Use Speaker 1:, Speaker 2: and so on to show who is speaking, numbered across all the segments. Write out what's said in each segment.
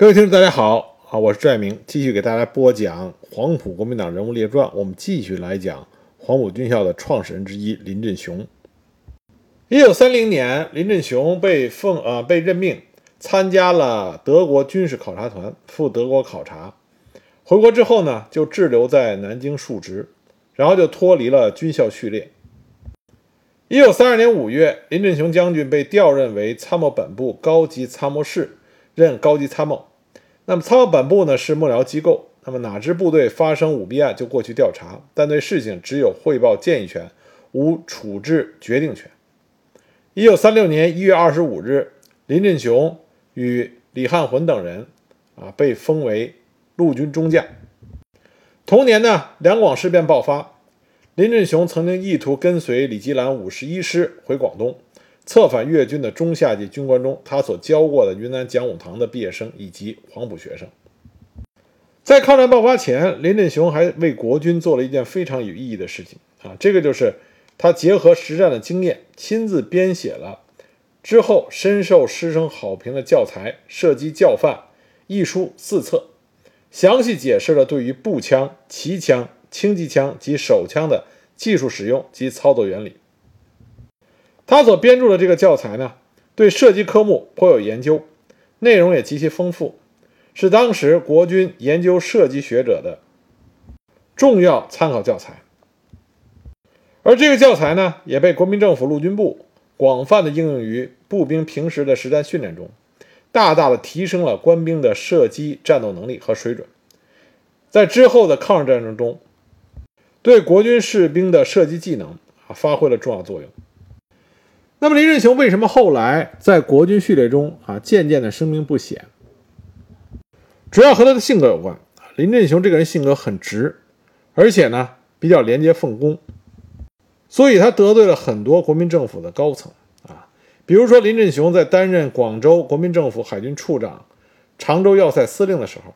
Speaker 1: 各位听众，大家好啊！我是拽明，继续给大家播讲黄埔国民党人物列传。我们继续来讲黄埔军校的创始人之一林振雄。一九三零年，林振雄被奉呃被任命参加了德国军事考察团，赴德国考察。回国之后呢，就滞留在南京述职，然后就脱离了军校序列。一九三二年五月，林振雄将军被调任为参谋本部高级参谋室，任高级参谋。那么参谋本部呢是幕僚机构，那么哪支部队发生舞弊案就过去调查，但对事情只有汇报建议权，无处置决定权。一九三六年一月二十五日，林振雄与李汉魂等人啊被封为陆军中将。同年呢，两广事变爆发，林振雄曾经意图跟随李吉兰五十一师回广东。策反粤军的中下级军官中，他所教过的云南讲武堂的毕业生以及黄埔学生，在抗战爆发前，林振雄还为国军做了一件非常有意义的事情啊，这个就是他结合实战的经验，亲自编写了之后深受师生好评的教材《射击教范》一书四册，详细解释了对于步枪、骑枪、轻机枪及手枪的技术使用及操作原理。他所编著的这个教材呢，对射击科目颇有研究，内容也极其丰富，是当时国军研究射击学者的重要参考教材。而这个教材呢，也被国民政府陆军部广泛的应用于步兵平时的实战训练中，大大的提升了官兵的射击战斗能力和水准。在之后的抗日战争中，对国军士兵的射击技能发挥了重要作用。那么林振雄为什么后来在国军序列中啊渐渐的声名不显？主要和他的性格有关。林振雄这个人性格很直，而且呢比较廉洁奉公，所以他得罪了很多国民政府的高层啊。比如说林振雄在担任广州国民政府海军处长、常州要塞司令的时候，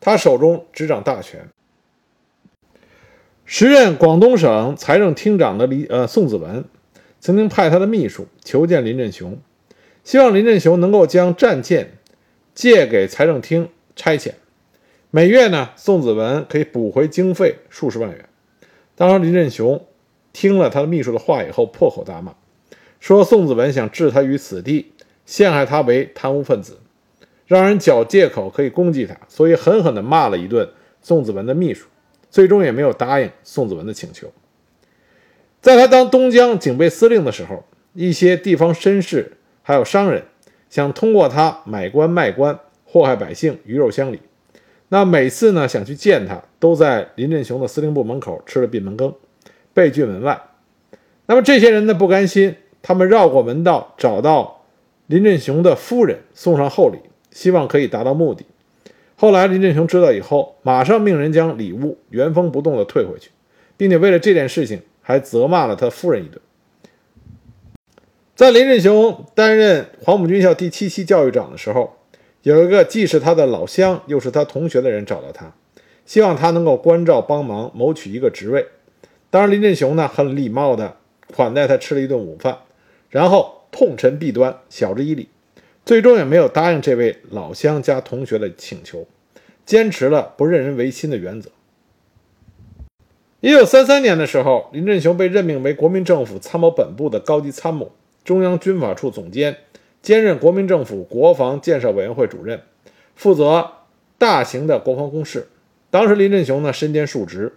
Speaker 1: 他手中执掌大权。时任广东省财政厅长的李呃宋子文。曾经派他的秘书求见林振雄，希望林振雄能够将战舰借给财政厅差遣，每月呢，宋子文可以补回经费数十万元。当时林振雄听了他的秘书的话以后，破口大骂，说宋子文想置他于死地，陷害他为贪污分子，让人找借口可以攻击他，所以狠狠地骂了一顿宋子文的秘书，最终也没有答应宋子文的请求。在他当东江警备司令的时候，一些地方绅士还有商人想通过他买官卖官，祸害百姓，鱼肉乡里。那每次呢想去见他，都在林振雄的司令部门口吃了闭门羹，被拒门外。那么这些人呢不甘心，他们绕过门道，找到林振雄的夫人，送上厚礼，希望可以达到目的。后来林振雄知道以后，马上命人将礼物原封不动地退回去，并且为了这件事情。还责骂了他夫人一顿。在林振雄担任黄埔军校第七期教育长的时候，有一个既是他的老乡又是他同学的人找到他，希望他能够关照帮忙，谋取一个职位。当然，林振雄呢很礼貌的款待他吃了一顿午饭，然后痛陈弊端，晓之以理，最终也没有答应这位老乡加同学的请求，坚持了不任人唯亲的原则。一九三三年的时候，林振雄被任命为国民政府参谋本部的高级参谋、中央军法处总监，兼任国民政府国防建设委员会主任，负责大型的国防工事。当时林振雄呢身兼数职。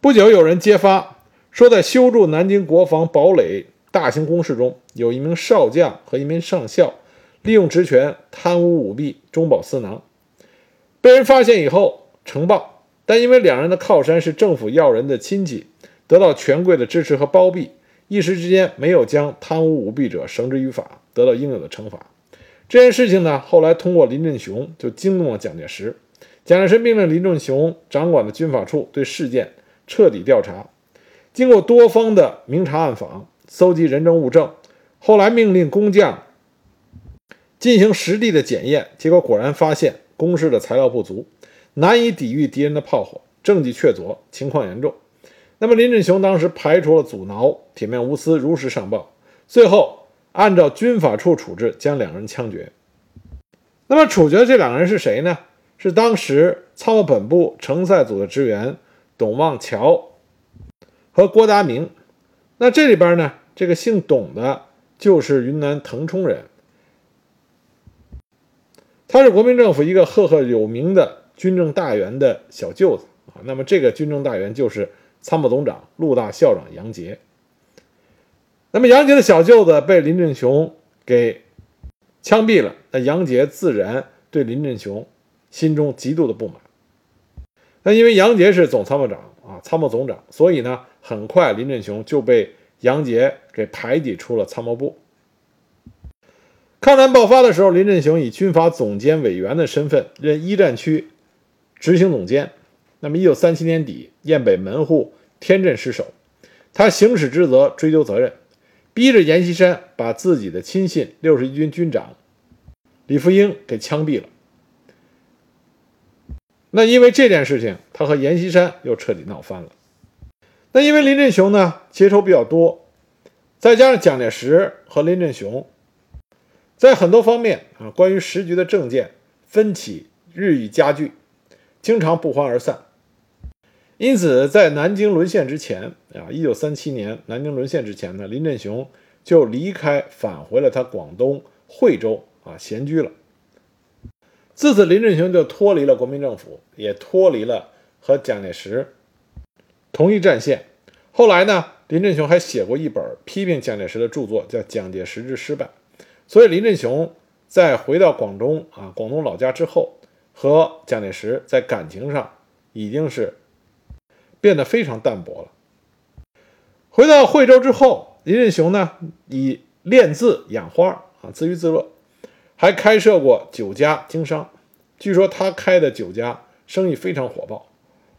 Speaker 1: 不久，有人揭发说，在修筑南京国防堡垒大型工事中，有一名少将和一名上校利用职权贪污舞弊、中饱私囊，被人发现以后呈报。但因为两人的靠山是政府要人的亲戚，得到权贵的支持和包庇，一时之间没有将贪污舞弊者绳之于法，得到应有的惩罚。这件事情呢，后来通过林振雄就惊动了蒋介石。蒋介石命令林振雄掌管的军法处对事件彻底调查，经过多方的明察暗访，搜集人证物证，后来命令工匠进行实地的检验，结果果然发现工事的材料不足。难以抵御敌人的炮火，证据确凿，情况严重。那么林振雄当时排除了阻挠，铁面无私，如实上报，最后按照军法处处置，将两人枪决。那么处决的这两个人是谁呢？是当时参谋本部城塞组的职员董望桥和郭达明。那这里边呢，这个姓董的就是云南腾冲人，他是国民政府一个赫赫有名的军政大员的小舅子啊。那么这个军政大员就是参谋总长、陆大校长杨杰。那么杨杰的小舅子被林振雄给枪毙了，那杨杰自然对林振雄心中极度的不满。那因为杨杰是总参谋长啊，参谋总长，所以呢，很快林振雄就被杨杰给排挤出了参谋部。抗战爆发的时候，林振雄以军阀总监委员的身份任一战区执行总监。那么，一九三七年底，雁北门户天镇失守，他行使职责，追究责任。逼着阎锡山把自己的亲信六十一军军长李福英给枪毙了。那因为这件事情，他和阎锡山又彻底闹翻了。那因为林振雄呢结仇比较多，再加上蒋介石和林振雄在很多方面啊，关于时局的政见分歧日益加剧，经常不欢而散。因此，在南京沦陷之前啊，一九三七年南京沦陷之前呢，林振雄就离开，返回了他广东惠州啊闲居了。自此，林振雄就脱离了国民政府，也脱离了和蒋介石同一战线。后来呢，林振雄还写过一本批评蒋介石的著作，叫《蒋介石之失败》。所以，林振雄在回到广东啊广东老家之后，和蒋介石在感情上已经是。变得非常淡薄了。回到惠州之后，林振雄呢以练字养花啊自娱自乐，还开设过酒家经商。据说他开的酒家生意非常火爆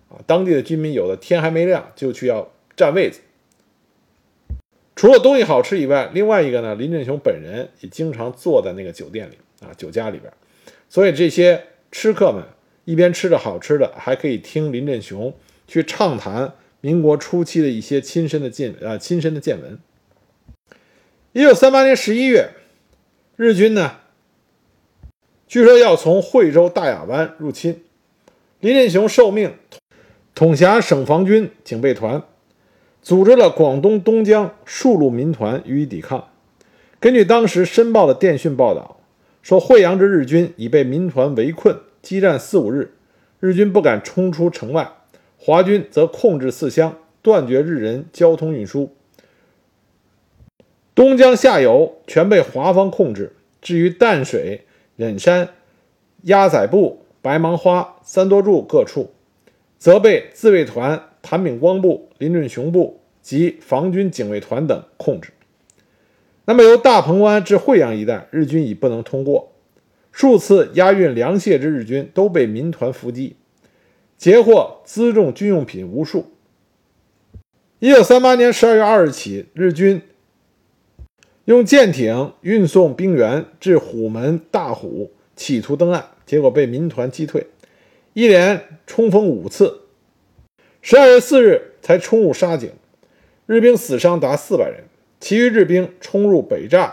Speaker 1: 啊，当地的居民有的天还没亮就去要占位子。除了东西好吃以外，另外一个呢，林振雄本人也经常坐在那个酒店里啊酒家里边，所以这些吃客们一边吃着好吃的，还可以听林振雄。去畅谈民国初期的一些亲身的见啊亲身的见闻。一九三八年十一月，日军呢，据说要从惠州大雅湾入侵，林振雄受命统辖省防军警备团，组织了广东东江数路民团予以抵抗。根据当时《申报》的电讯报道，说惠阳之日军已被民团围困，激战四五日，日军不敢冲出城外。华军则控制四乡，断绝日人交通运输。东江下游全被华方控制。至于淡水、忍山、鸭仔部、白芒花、三多柱各处，则被自卫团谭炳光部、林振雄部及防军警卫团等控制。那么，由大鹏湾至惠阳一带，日军已不能通过。数次押运粮械之日军都被民团伏击。截获辎重军用品无数。一九三八年十二月二日起，日军用舰艇运送兵员至虎门、大虎，企图登岸，结果被民团击退。一连冲锋五次，十二月四日才冲入沙井，日兵死伤达四百人，其余日兵冲入北栅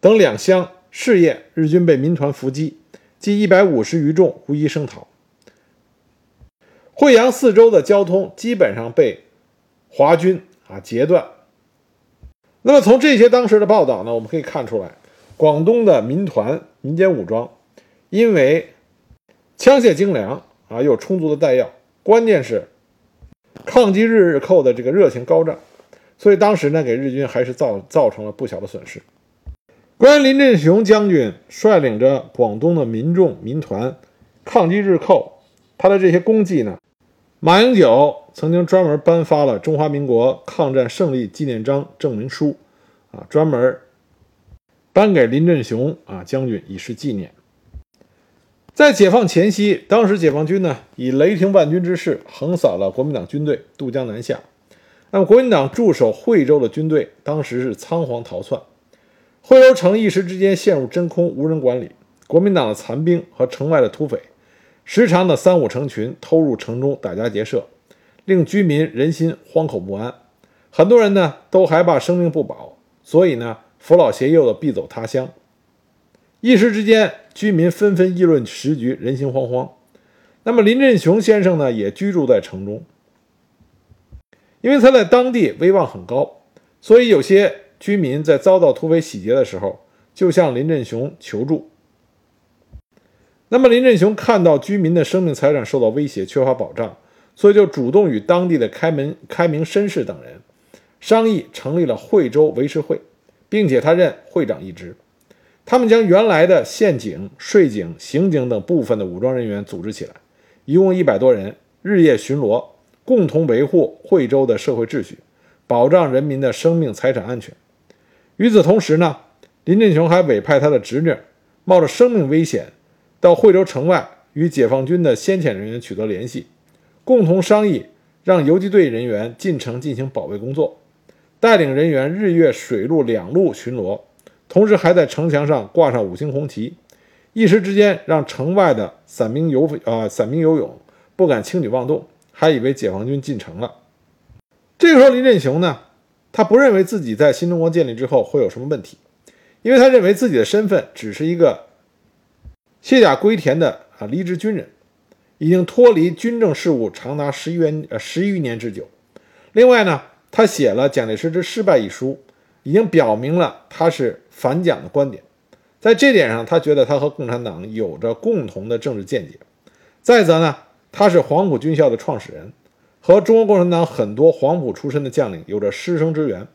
Speaker 1: 等两乡，试验日军被民团伏击，计一百五十余众无一生逃。惠阳四周的交通基本上被华军啊截断。那么从这些当时的报道呢，我们可以看出来，广东的民团、民间武装因为枪械精良啊，又有充足的弹药，关键是抗击日寇的这个热情高涨，所以当时呢，给日军还是造造成了不小的损失。关于林振雄将军率领着广东的民众民团抗击日寇，他的这些功绩呢？马英九曾经专门颁发了中华民国抗战胜利纪念章证明书，啊，专门颁给林振雄啊将军以示纪念。在解放前夕，当时解放军呢以雷霆万钧之势横扫了国民党军队，渡江南下。那么国民党驻守惠州的军队当时是仓皇逃窜，惠州城一时之间陷入真空，无人管理。国民党的残兵和城外的土匪。时常的三五成群偷入城中打家劫舍，令居民人心惶恐不安。很多人呢都还怕生命不保，所以呢扶老携幼的避走他乡。一时之间，居民纷纷议论时局，人心惶惶。那么林振雄先生呢，也居住在城中，因为他在当地威望很高，所以有些居民在遭到土匪洗劫的时候，就向林振雄求助。那么林振雄看到居民的生命财产受到威胁，缺乏保障，所以就主动与当地的开门开明绅士等人商议，成立了惠州维持会，并且他任会长一职。他们将原来的县警、税警、刑警等部分的武装人员组织起来，一共一百多人，日夜巡逻，共同维护惠州的社会秩序，保障人民的生命财产安全。与此同时呢，林振雄还委派他的侄女，冒着生命危险。到惠州城外与解放军的先遣人员取得联系，共同商议让游击队人员进城进行保卫工作，带领人员日月水陆两路巡逻，同时还在城墙上挂上五星红旗，一时之间让城外的散兵游啊散兵游勇不敢轻举妄动，还以为解放军进城了。这个时候，林振雄呢，他不认为自己在新中国建立之后会有什么问题，因为他认为自己的身份只是一个。卸甲归田的啊离职军人，已经脱离军政事务长达十余呃十余年之久。另外呢，他写了《蒋介石之失败》一书，已经表明了他是反蒋的观点。在这点上，他觉得他和共产党有着共同的政治见解。再则呢，他是黄埔军校的创始人，和中国共产党很多黄埔出身的将领有着师生之缘，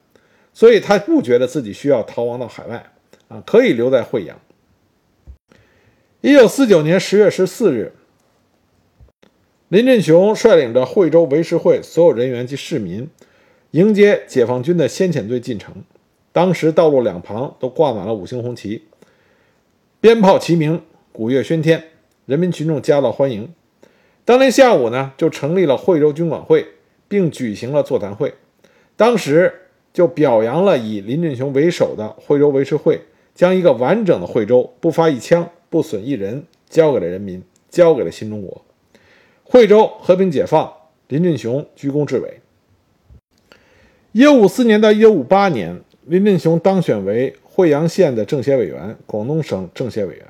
Speaker 1: 所以他不觉得自己需要逃亡到海外啊，可以留在惠阳。一九四九年十月十四日，林振雄率领着惠州维持会所有人员及市民，迎接解放军的先遣队进城。当时道路两旁都挂满了五星红旗，鞭炮齐鸣，鼓乐喧天，人民群众夹道欢迎。当天下午呢，就成立了惠州军管会，并举行了座谈会。当时就表扬了以林振雄为首的惠州维持会，将一个完整的惠州不发一枪。不损一人，交给了人民，交给了新中国。惠州和平解放，林振雄居功至伟。一九五四年到一九五八年，林振雄当选为惠阳县的政协委员，广东省政协委员。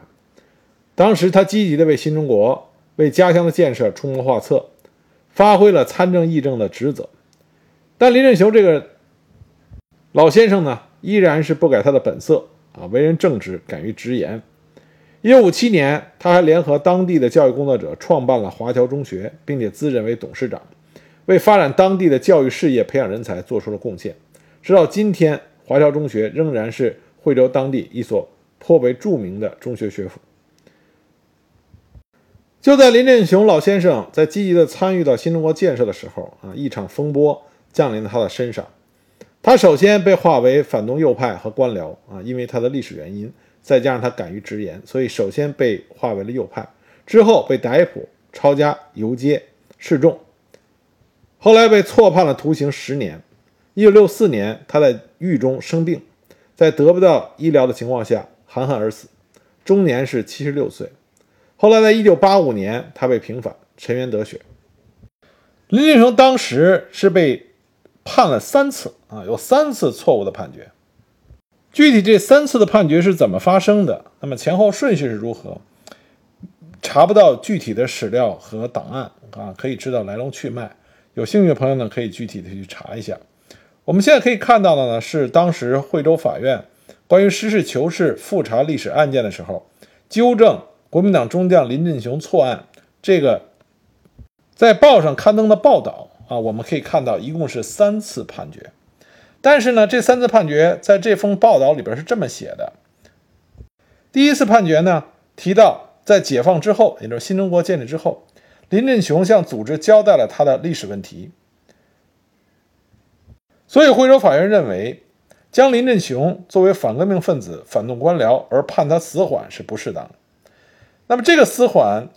Speaker 1: 当时他积极的为新中国、为家乡的建设出谋划策，发挥了参政议政的职责。但林振雄这个老先生呢，依然是不改他的本色啊，为人正直，敢于直言。一九五七年，他还联合当地的教育工作者创办了华侨中学，并且自任为董事长，为发展当地的教育事业、培养人才做出了贡献。直到今天，华侨中学仍然是惠州当地一所颇为著名的中学学府。就在林振雄老先生在积极的参与到新中国建设的时候啊，一场风波降临了他的身上。他首先被划为反动右派和官僚啊，因为他的历史原因。再加上他敢于直言，所以首先被划为了右派，之后被逮捕、抄家、游街、示众，后来被错判了徒刑十年。一九六四年，他在狱中生病，在得不到医疗的情况下含恨而死，终年是七十六岁。后来，在一九八五年，他被平反，沉冤得雪。林俊雄当时是被判了三次啊，有三次错误的判决。具体这三次的判决是怎么发生的？那么前后顺序是如何？查不到具体的史料和档案啊，可以知道来龙去脉。有兴趣的朋友呢，可以具体的去查一下。我们现在可以看到的呢，是当时惠州法院关于实事求是复查历史案件的时候，纠正国民党中将林振雄错案这个在报上刊登的报道啊，我们可以看到一共是三次判决。但是呢，这三次判决在这封报道里边是这么写的：第一次判决呢，提到在解放之后，也就是新中国建立之后，林振雄向组织交代了他的历史问题，所以惠州法院认为，将林振雄作为反革命分子、反动官僚而判他死缓是不适当的。那么这个死缓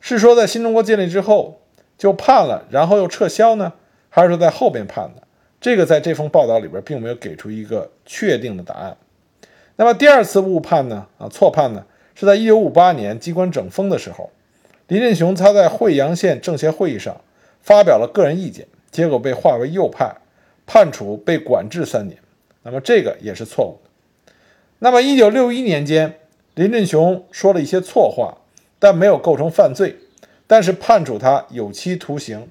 Speaker 1: 是说在新中国建立之后就判了，然后又撤销呢，还是说在后边判的？这个在这封报道里边并没有给出一个确定的答案。那么第二次误判呢？啊，错判呢？是在1958年机关整风的时候，林振雄他在惠阳县政协会议上发表了个人意见，结果被划为右派，判处被管制三年。那么这个也是错误的。那么1961年间，林振雄说了一些错话，但没有构成犯罪，但是判处他有期徒刑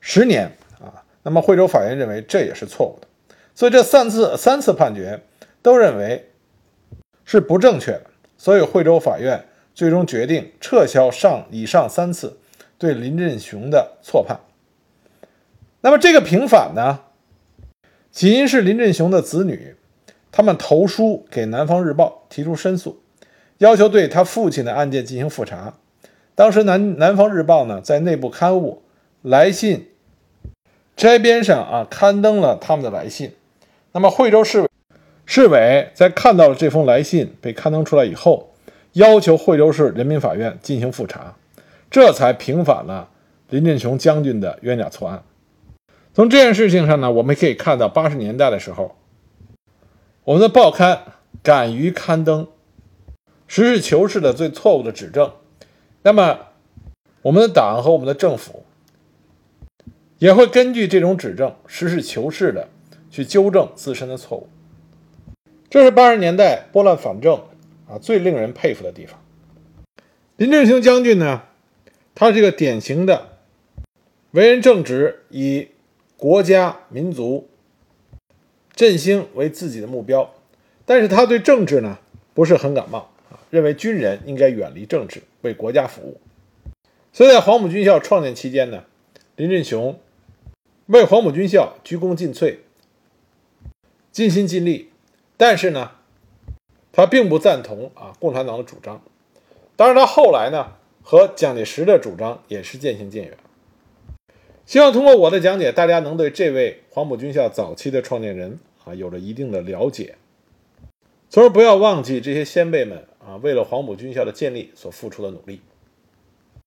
Speaker 1: 十年啊。那么惠州法院认为这也是错误的，所以这三次三次判决都认为是不正确的，所以惠州法院最终决定撤销上以上三次对林振雄的错判。那么这个平反呢，起因是林振雄的子女，他们投书给《南方日报》提出申诉。要求对他父亲的案件进行复查。当时南南方日报呢，在内部刊物来信摘编上啊，刊登了他们的来信。那么惠州市委市委在看到了这封来信被刊登出来以后，要求惠州市人民法院进行复查，这才平反了林振雄将军的冤假错案。从这件事情上呢，我们可以看到八十年代的时候，我们的报刊敢于刊登。实事求是的最错误的指正，那么我们的党和我们的政府也会根据这种指正，实事求是的去纠正自身的错误。这是八十年代拨乱反正啊最令人佩服的地方。林振雄将军呢，他是一个典型的为人正直，以国家民族振兴为自己的目标，但是他对政治呢不是很感冒。认为军人应该远离政治，为国家服务。所以在黄埔军校创建期间呢，林振雄为黄埔军校鞠躬尽瘁，尽心尽力。但是呢，他并不赞同啊共产党的主张。当然，他后来呢和蒋介石的主张也是渐行渐远。希望通过我的讲解，大家能对这位黄埔军校早期的创建人啊有了一定的了解，从而不要忘记这些先辈们。啊，为了黄埔军校的建立所付出的努力。